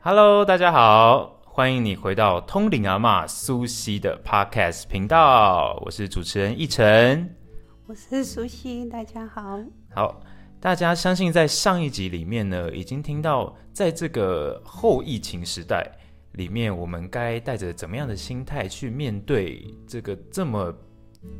Hello，大家好，欢迎你回到通灵阿嬷苏西的 Podcast 频道，我是主持人奕晨。我是苏西，大家好。好，大家相信在上一集里面呢，已经听到在这个后疫情时代里面，我们该带着怎么样的心态去面对这个这么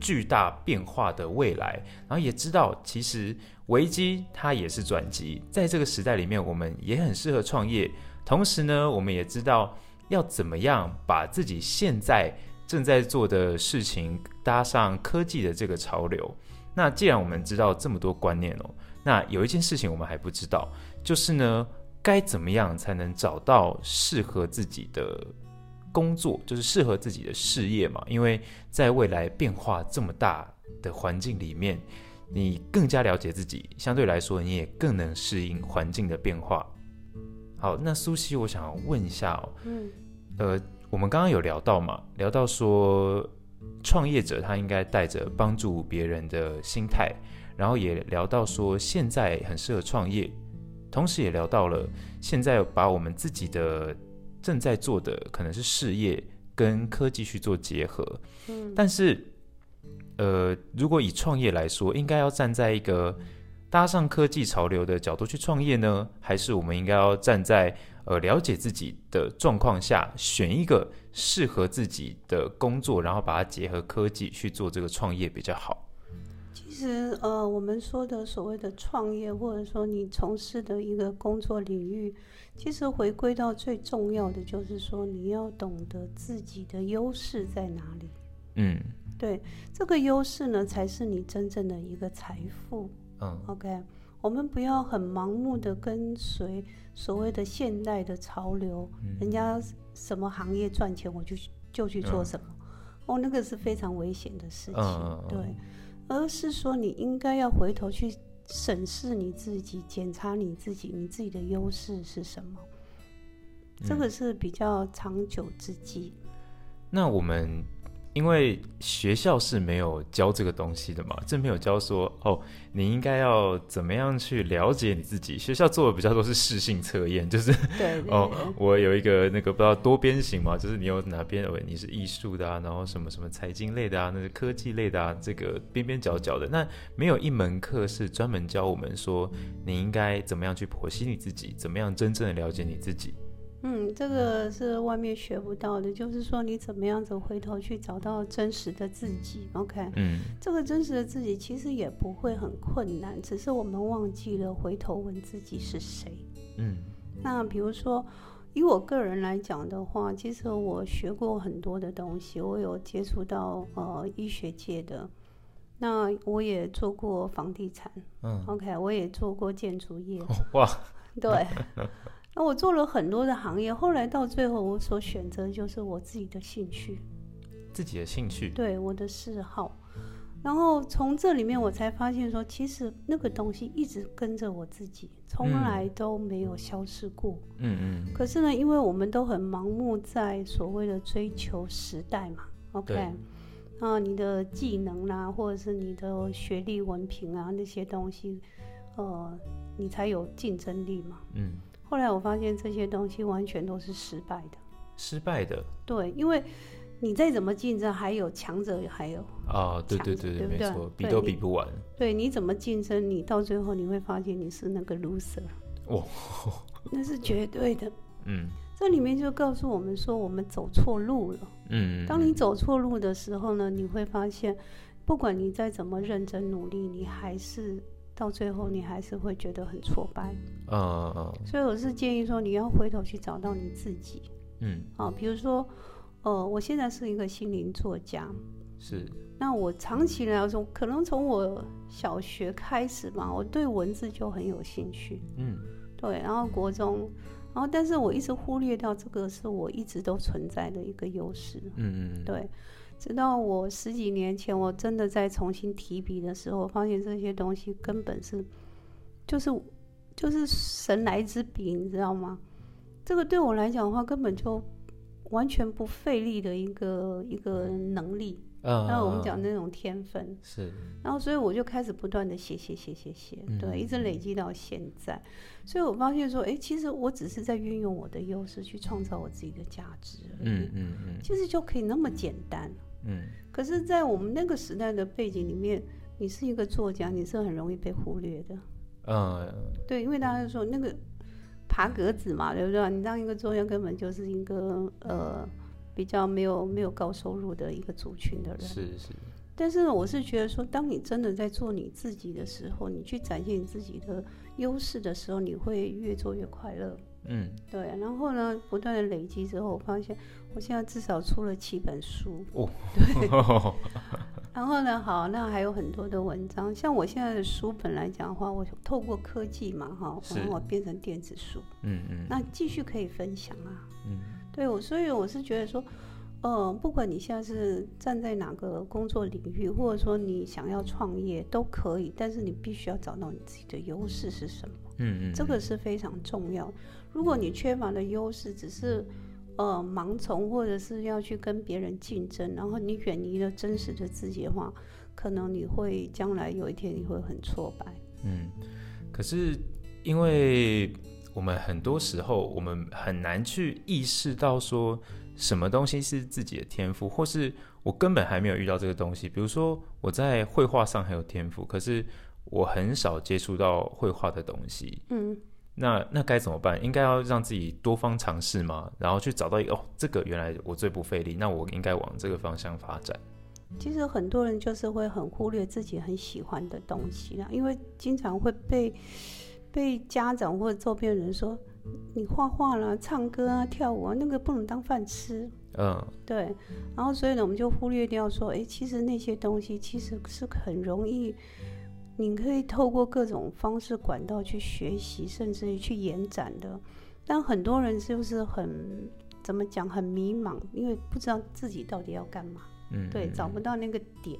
巨大变化的未来，然后也知道其实危机它也是转机，在这个时代里面，我们也很适合创业。同时呢，我们也知道要怎么样把自己现在正在做的事情搭上科技的这个潮流。那既然我们知道这么多观念哦，那有一件事情我们还不知道，就是呢，该怎么样才能找到适合自己的工作，就是适合自己的事业嘛？因为在未来变化这么大的环境里面，你更加了解自己，相对来说你也更能适应环境的变化。好，那苏西，我想问一下哦，嗯，呃，我们刚刚有聊到嘛，聊到说。创业者他应该带着帮助别人的心态，然后也聊到说现在很适合创业，同时也聊到了现在把我们自己的正在做的可能是事业跟科技去做结合。嗯，但是呃，如果以创业来说，应该要站在一个搭上科技潮流的角度去创业呢，还是我们应该要站在？呃，了解自己的状况下，选一个适合自己的工作，然后把它结合科技去做这个创业比较好。其实，呃，我们说的所谓的创业，或者说你从事的一个工作领域，其实回归到最重要的就是说，你要懂得自己的优势在哪里。嗯，对，这个优势呢，才是你真正的一个财富。嗯，OK。我们不要很盲目的跟随所谓的现代的潮流，人家什么行业赚钱，我就就去做什么。哦，那个是非常危险的事情。对，而是说你应该要回头去审视你自己，检查你自己，你自己的优势是什么。这个是比较长久之计。那我们。因为学校是没有教这个东西的嘛，这没有教说哦，你应该要怎么样去了解你自己。学校做的比较多是试性测验，就是对哦，我有一个那个不知道多边形嘛，就是你有哪边你是艺术的啊，然后什么什么财经类的啊，那是科技类的啊，这个边边角角的，那没有一门课是专门教我们说你应该怎么样去剖析你自己，怎么样真正的了解你自己。嗯，这个是外面学不到的，就是说你怎么样子回头去找到真实的自己，OK？嗯，这个真实的自己其实也不会很困难，只是我们忘记了回头问自己是谁。嗯，那比如说以我个人来讲的话，其实我学过很多的东西，我有接触到呃医学界的，那我也做过房地产，嗯，OK？我也做过建筑业，哇，对。那我做了很多的行业，后来到最后，我所选择就是我自己的兴趣，自己的兴趣，对我的嗜好。然后从这里面，我才发现说，其实那个东西一直跟着我自己，从来都没有消失过。嗯嗯。可是呢，因为我们都很盲目在所谓的追求时代嘛，OK？啊，你的技能啦，或者是你的学历文凭啊，那些东西，呃，你才有竞争力嘛。嗯。后来我发现这些东西完全都是失败的，失败的。对，因为你再怎么竞争，还有强者，还有啊，对对对对，没错，比都比不完。对，你怎么竞争，你到最后你会发现你是那个 loser。哦，那是绝对的。嗯，这里面就告诉我们说，我们走错路了。嗯，当你走错路的时候呢，你会发现，不管你再怎么认真努力，你还是。到最后，你还是会觉得很挫败。嗯嗯所以我是建议说，你要回头去找到你自己。嗯。啊，比如说，呃，我现在是一个心灵作家。是。那我长期来说，可能从我小学开始吧，我对文字就很有兴趣。嗯。对，然后国中，然后但是我一直忽略掉这个是我一直都存在的一个优势。嗯嗯。对。直到我十几年前，我真的在重新提笔的时候，发现这些东西根本是，就是就是神来之笔，你知道吗？这个对我来讲的话，根本就完全不费力的一个一个能力。嗯，然后我们讲那种天分，是，然后所以我就开始不断的写写写写写，嗯对，一直累积到现在。所以我发现说，哎，其实我只是在运用我的优势去创造我自己的价值，嗯嗯嗯其实就可以那么简单。嗯，可是，在我们那个时代的背景里面，你是一个作家，你是很容易被忽略的。嗯，对，因为大家就说那个爬格子嘛，对不对？你当一个作家根本就是一个呃比较没有没有高收入的一个族群的人。是是，但是呢，我是觉得说，当你真的在做你自己的时候，你去展现你自己的优势的时候，你会越做越快乐。嗯，对，然后呢，不断的累积之后，我发现我现在至少出了七本书。哦，对 然后呢，好，那还有很多的文章，像我现在的书本来讲的话，我透过科技嘛，哈，是然后我变成电子书，嗯嗯，那继续可以分享啊。嗯对我，所以我是觉得说，呃，不管你现在是站在哪个工作领域，或者说你想要创业都可以，但是你必须要找到你自己的优势是什么，嗯嗯，这个是非常重要。如果你缺乏的优势只是呃盲从，或者是要去跟别人竞争，然后你远离了真实的自己的话，可能你会将来有一天你会很挫败。嗯，可是因为我们很多时候我们很难去意识到说什么东西是自己的天赋，或是我根本还没有遇到这个东西。比如说我在绘画上很有天赋，可是我很少接触到绘画的东西。嗯，那那该怎么办？应该要让自己多方尝试吗？然后去找到一个哦，这个原来我最不费力，那我应该往这个方向发展。其实很多人就是会很忽略自己很喜欢的东西啦，因为经常会被被家长或者周边人说，你画画啦、唱歌啊、跳舞啊，那个不能当饭吃。嗯对，然后所以呢，我们就忽略掉说，诶，其实那些东西其实是很容易，你可以透过各种方式管道去学习，甚至于去延展的。但很多人就是很怎么讲，很迷茫，因为不知道自己到底要干嘛。嗯，对，嗯找不到那个点。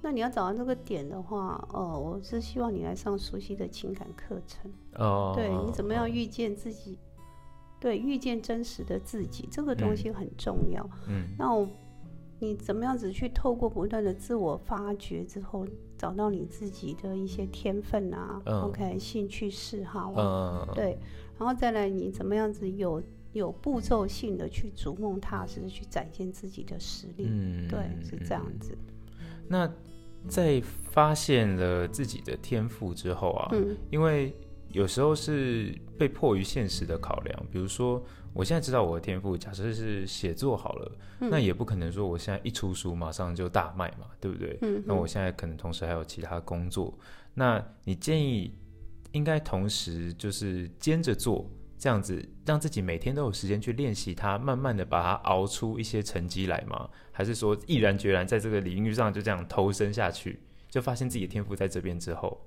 那你要找到这个点的话，哦，我是希望你来上熟悉的情感课程。哦，对你怎么样哦遇见自己？对，遇见真实的自己，这个东西很重要。嗯那我你怎么样子去透过不断的自我发掘之后，找到你自己的一些天分啊、嗯 o k 兴趣嗜好啊，嗯，对，然后再来你怎么样子有有步骤性的去逐梦踏实的去展现自己的实力。嗯，对，是这样嗯。子。那在发现了自己的天赋之后啊，嗯。因为有时候是被迫于现实的考量，比如说我现在知道我的天赋，假设是写作好了，嗯。那也不可能说我现在一出书马上就大卖嘛，对不对？嗯，那我现在可能同时还有其他工作，那你建议应该同时就是兼着做，这样子让自己每天都有时间去练习它，慢慢的把它熬出一些成绩来吗？还是说毅然决然在这个领域上就这样投身下去，就发现自己的天赋在这边之后，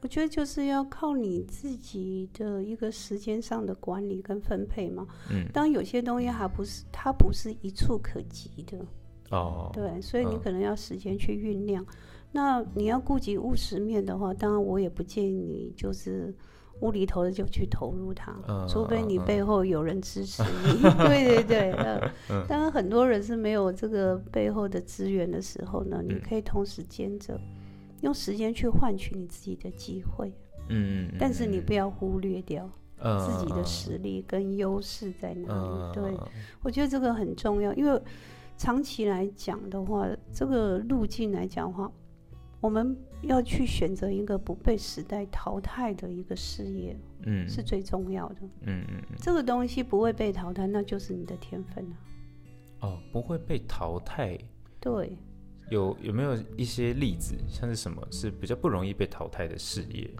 我觉得就是要靠你自己的一个时间上的管理跟分配嘛。嗯，当然有些东西还不是它不是一触可及的，哦，对，所以你嗯可能要时间去酝酿。那你要顾及务实面的话，当然我也不建议你就是无厘头的就去投入它，嗯除非你背后有人支持你。对对对，呃，当然很多人是没有这个背后的资源的时候呢，你嗯。可以同时兼着，用时间去换取你自己的机会，嗯，嗯但是你不要忽略掉嗯自己的实力跟优势在哪嗯，里。对，我觉得这个很重要，因为长期来讲的话，这个路径来讲的话，我们要去选择一个不被时代淘汰的一个事业嗯是最重要的。嗯嗯嗯这个东西不会被淘汰，那就是你的天分啊。哦，不会被淘汰。对，有有没有一些例子，像是什么是比较不容易被淘汰的事业？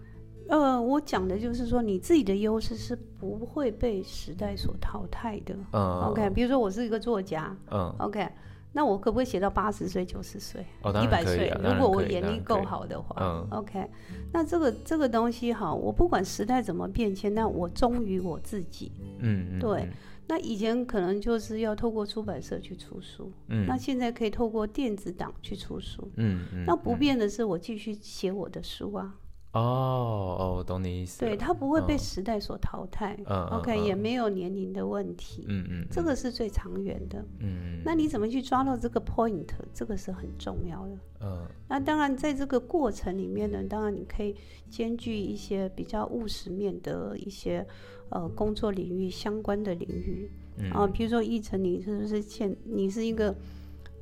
呃，我讲的就是说，你自己的优势是不会被时代所淘汰的。嗯 OK，比如说我是一个作家嗯，，OK，那我可不可以写到八十岁、九十岁？一百岁如果我眼力够好的话、嗯 o k 那这个这个东西哈，我不管时代怎么变迁，那我忠于我自己。嗯嗯，对那以前可能就是要透过出版社去出书，嗯，那现在可以透过电子档去出书。嗯嗯，那不嗯变的是，我继续写我的书啊。哦哦，懂你意思了。对，它不会被嗯时代所淘汰。嗯嗯 OK，嗯也没有年龄的问题，嗯嗯，这个是最长远的。嗯，那你怎么去抓到这个 point？这个是很重要的。嗯那当然，在这个过程里面呢，当然你可以兼具一些比较务实面的一些呃工作领域相关的领域嗯啊，比如说奕晨，你是不是现你是一个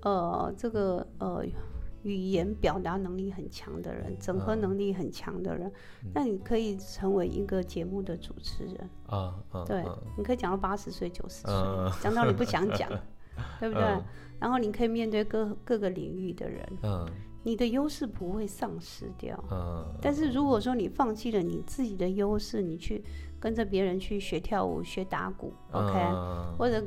呃这个呃语言表达能力很强的人，整合嗯能力很强的人，那你可以成为一个节目的主持人，啊嗯对嗯，你可以讲到八十岁、九十岁嗯，讲到你不想讲，对不对？嗯？然后你可以面对各各个领域的人。嗯。你的优势不会丧失掉。嗯，但是如果说你放弃了你自己的优势，你去跟着别人去学跳舞、学打鼓，OK，、嗯或者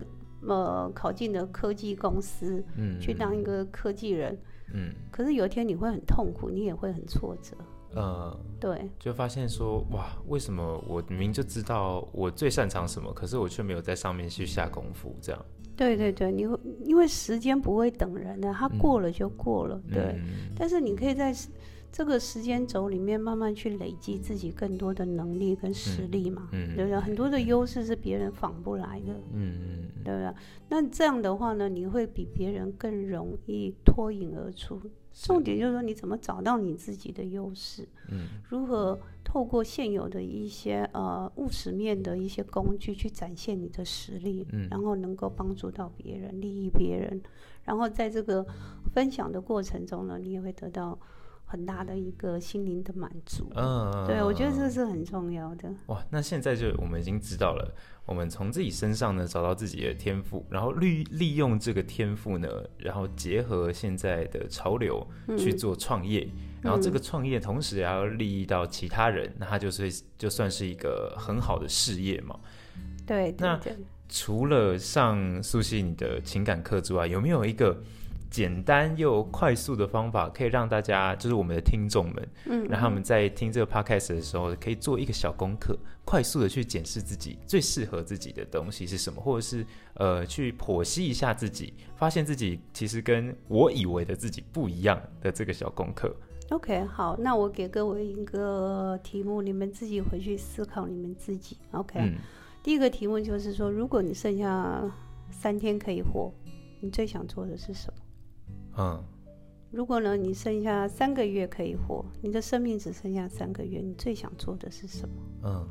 呃考进了科技公司嗯。去当一个科技人，嗯。可是有一天你会很痛苦，你也会很挫折。嗯，对。就发现说哇，为什么我明明就知道我最擅长什么，可是我却没有在上面去下功夫，这样。对对对，你会因为时间不会等人的，它过了就过了，对。嗯。但是你可以在这个时间轴里面慢慢去累积自己更多的能力跟实力嘛，嗯对不对？很多的优势是别人仿不来的，嗯对不对？那这样的话呢，你会比别人更容易脱颖而出。重点就是说，你怎么找到你自己的优势？嗯如何透过现有的一些呃务实面的一些工具去展现你的实力，嗯然后能够帮助到别人、利益别人，然后在这个分享的过程中呢，你也会得到很大的一个心灵的满足。嗯，对，我觉得这是很重要的。哇，那现在就我们已经知道了，我们从自己身上呢找到自己的天赋，然后利利用这个天赋呢，然后结合现在的潮流去做创业，然后这个创业同时也要利益到其他人，那它就是就算是一个很好的事业嘛。对那。除了上素汐你的情感课之外，有没有一个简单又快速的方法，可以让大家，就是我们的听众们，嗯，让他们在听这个 podcast 的时候，可以做一个小功课，快速的去检视自己最适合自己的东西是什么，或者是呃去剖析一下自己，发现自己其实跟我以为的自己不一样的这个小功课。OK，好，那我给各位一个题目，你们自己回去思考你们自己。OK，、嗯第一个题目就是说，如果你剩下三天可以活，你最想做的是什么？嗯如果呢，你剩下三个月可以活，你的生命只剩下三个月，你最想做的是什么？嗯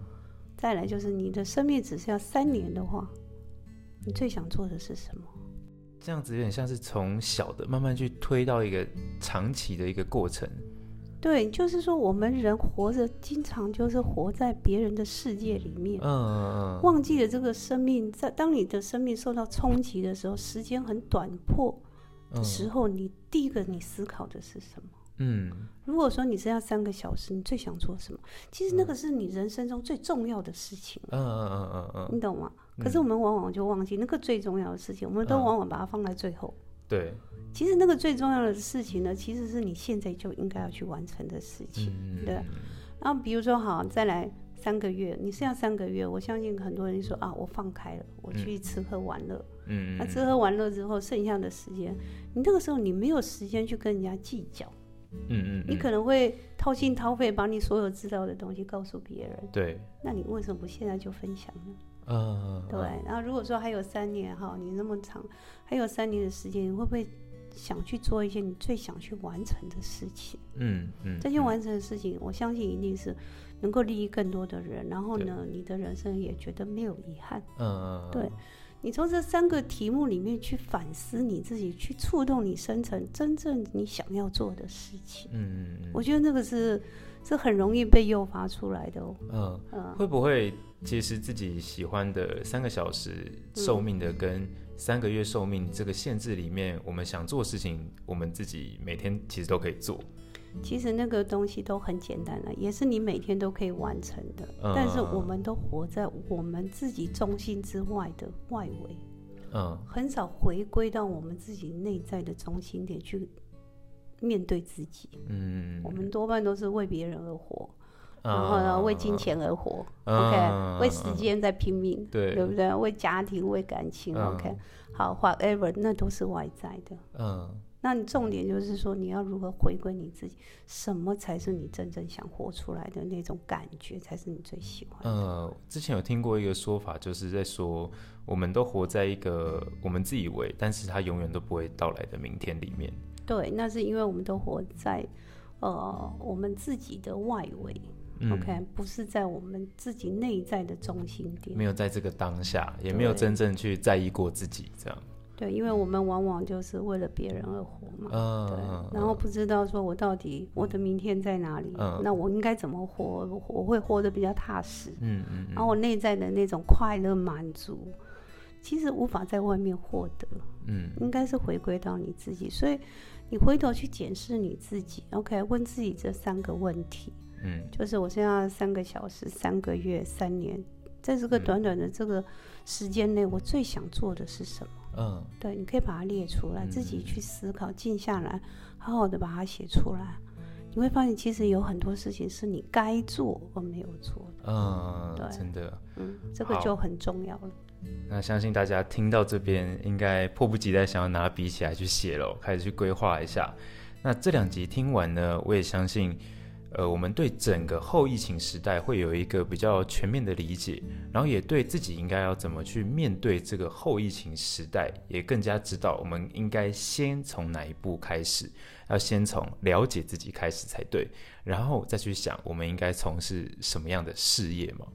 再来就是你的生命只剩下三年的话，你最想做的是什么？这样子有点像是从小的慢慢去推到一个长期的一个过程。对，就是说我们人活着，经常就是活在别人的世界里面。嗯嗯嗯，忘记了这个生命，在当你的生命受到冲击的时候，时间很短迫的时候，你第一个你思考的是什么？嗯如果说你剩下三个小时，你最想做什么？其实那个是你人生中最重要的事情，嗯嗯嗯嗯嗯，你懂吗？可是我们往往就忘记那个最重要的事情，我们都嗯往往把它放在最后。对，其实那个最重要的事情呢，其实是你现在就应该要去完成的事情。嗯对然后比如说，好，再来三个月，你剩下三个月，我相信很多人说啊，我放开了，我去吃喝玩乐。嗯那吃喝玩乐之后，剩下的时间，你那个时候你没有时间去跟人家计较，嗯嗯，你可能会掏心掏肺把你所有知道的东西告诉别人。对，那你为什么不现在就分享呢？嗯对。然后如果说还有三年哈，你那么长，还有三年的时间，你会不会想去做一些你最想去完成的事情？嗯嗯，这些完成的事情，我相信一定是能够利益更多的人，然后呢，你的人生也觉得没有遗憾。嗯，对你从这三个题目里面去反思你自己，去触动你深层真正你想要做的事情。嗯嗯我觉得那个是是很容易被诱发出来的哦。嗯，嗯，会不会其实自己喜欢的三个小时寿命的跟三个月寿命这个限制里面，我们想做事情，我们自己每天其实都可以做。其实那个东西都很简单了，也是你每天都可以完成的。嗯但是我们都活在我们自己中心之外的外围，嗯很少回归到我们自己内在的中心点去面对自己。嗯我们多半都是为别人而活，啊然后呢，为金钱而活、嗯 o k 嗯为时间在拼命，对对不对？为家庭、为感情、嗯 o k 好，whatever，那都是外在的。嗯那你重点就是说，你要如何回归你自己，什么才是你真正想活出来的那种感觉，才是你最喜欢的。呃，之前有听过一个说法，就是在说，我们都活在一个我们自以为，但是它永远都不会到来的明天里面。对，那是因为我们都活在呃我们自己的外围。嗯 OK，不是在我们自己内在的中心点。没有在这个当下，也没有真正去在意过自己，这样。对，因为我们往往就是为了别人而活嘛。嗯，对嗯，然后不知道说我到底我的明天在哪里，嗯那我应该怎么活？我我会活得比较踏实，嗯嗯嗯然后我内在的那种快乐满足，其实无法在外面获得，嗯应该是回归到你自己。所以你回头去检视你自己，OK，问自己这三个问题，嗯就是我现在三个小时、三个月、三年，在这个嗯短短的这个时间内，我最想做的是什么？嗯对，你可以把它列出来，自己去思考，静下来，好好的把它写出来。你会发现，其实有很多事情是你该做而没有做的，嗯，对真的。嗯，这个就很重要了。那相信大家听到这边，应该迫不及待想要拿笔起来去写了，开始去规划一下。那这两集听完呢，我也相信，呃，我们对整个后疫情时代会有一个比较全面的理解，然后也对自己应该要怎么去面对这个后疫情时代，也更加知道我们应该先从哪一步开始，要先从了解自己开始才对，然后再去想我们应该从事什么样的事业嘛。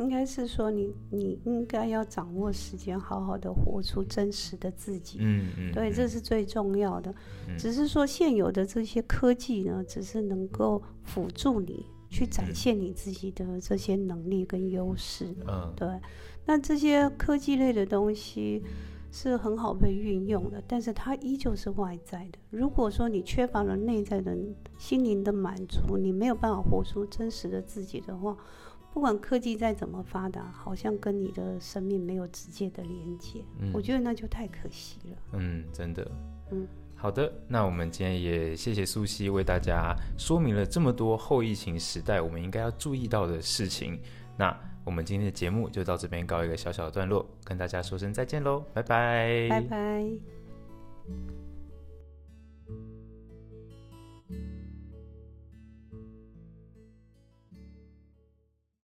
应该是说你，你应该要掌握时间，好好的活出真实的自己。嗯嗯，对，嗯这是最重要的。嗯只是说现有的这些科技呢，只是能够辅助你去展嗯现你自己的这些能力跟优势。嗯对，那这些科技类的东西是很好被运用的，但是它依旧是外在的。如果说你缺乏了内在的心灵的满足，你没有办法活出真实的自己的话，不管科技再怎么发达，好像跟你的生命没有直接的连接，嗯我觉得那就太可惜了。嗯，真的，嗯，好的，那我们今天也谢谢苏西为大家说明了这么多后疫情时代我们应该要注意到的事情。那我们今天的节目就到这边告一个小小的段落，跟大家说声再见喽，拜拜，拜拜。